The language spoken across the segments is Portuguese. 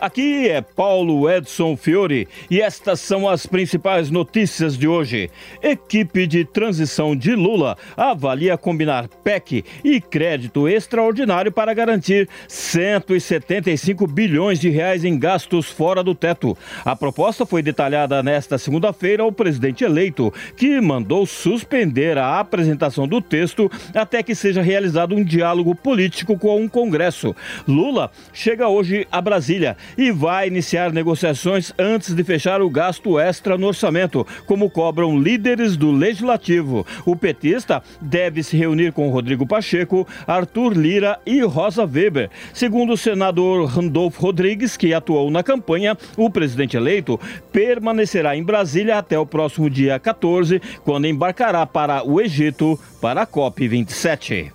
Aqui é Paulo Edson Fiore e estas são as principais notícias de hoje. Equipe de transição de Lula avalia combinar PEC e crédito extraordinário para garantir 175 bilhões de reais em gastos fora do teto. A proposta foi detalhada nesta segunda-feira ao presidente eleito, que mandou suspender a apresentação do texto até que seja realizado um diálogo político com o Congresso. Lula chega hoje a Brasília e vai iniciar negociações antes de fechar o gasto extra no orçamento, como cobram líderes do legislativo. O petista deve se reunir com Rodrigo Pacheco, Arthur Lira e Rosa Weber. Segundo o senador Randolfo Rodrigues, que atuou na campanha, o presidente eleito permanecerá em Brasília até o próximo dia 14, quando embarcará para o Egito para a COP27.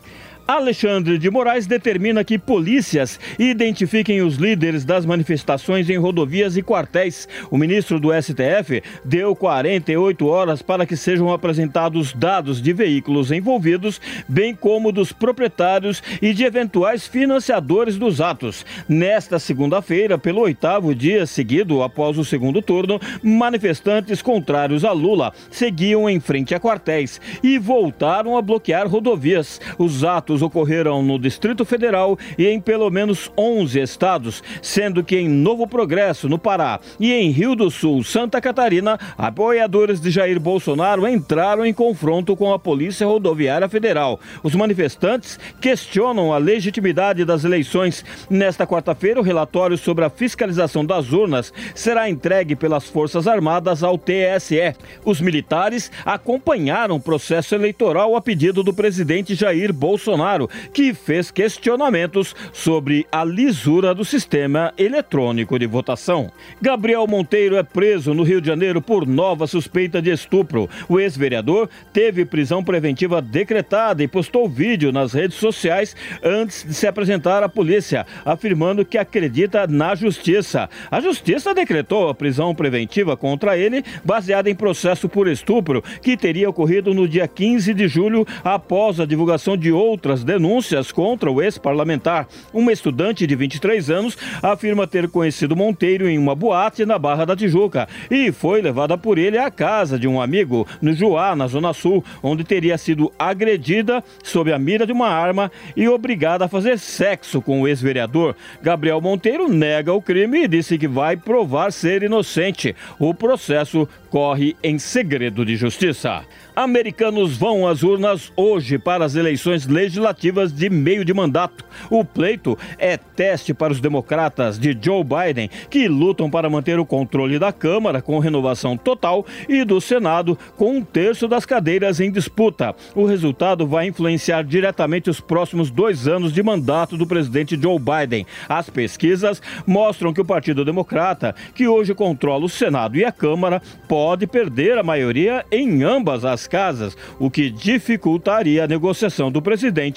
Alexandre de Moraes determina que polícias identifiquem os líderes das manifestações em rodovias e quartéis. O ministro do STF deu 48 horas para que sejam apresentados dados de veículos envolvidos, bem como dos proprietários e de eventuais financiadores dos atos. Nesta segunda-feira, pelo oitavo dia seguido após o segundo turno, manifestantes contrários a Lula seguiam em frente a quartéis e voltaram a bloquear rodovias. Os atos ocorreram no Distrito Federal e em pelo menos 11 estados, sendo que em Novo Progresso, no Pará, e em Rio do Sul, Santa Catarina, apoiadores de Jair Bolsonaro entraram em confronto com a Polícia Rodoviária Federal. Os manifestantes questionam a legitimidade das eleições. Nesta quarta-feira, o relatório sobre a fiscalização das urnas será entregue pelas Forças Armadas ao TSE. Os militares acompanharam o processo eleitoral a pedido do presidente Jair Bolsonaro. Bolsonaro, que fez questionamentos sobre a lisura do sistema eletrônico de votação. Gabriel Monteiro é preso no Rio de Janeiro por nova suspeita de estupro. O ex-vereador teve prisão preventiva decretada e postou vídeo nas redes sociais antes de se apresentar à polícia, afirmando que acredita na justiça. A justiça decretou a prisão preventiva contra ele, baseada em processo por estupro, que teria ocorrido no dia 15 de julho, após a divulgação de outras as denúncias contra o ex-parlamentar. Uma estudante de 23 anos afirma ter conhecido Monteiro em uma boate na Barra da Tijuca e foi levada por ele à casa de um amigo no Juá, na Zona Sul, onde teria sido agredida sob a mira de uma arma e obrigada a fazer sexo com o ex-vereador. Gabriel Monteiro nega o crime e disse que vai provar ser inocente. O processo corre em segredo de justiça. Americanos vão às urnas hoje para as eleições legislativas de meio de mandato. O pleito é teste para os democratas de Joe Biden, que lutam para manter o controle da Câmara com renovação total e do Senado com um terço das cadeiras em disputa. O resultado vai influenciar diretamente os próximos dois anos de mandato do presidente Joe Biden. As pesquisas mostram que o Partido Democrata, que hoje controla o Senado e a Câmara, pode perder a maioria em ambas as casas, o que dificultaria a negociação do presidente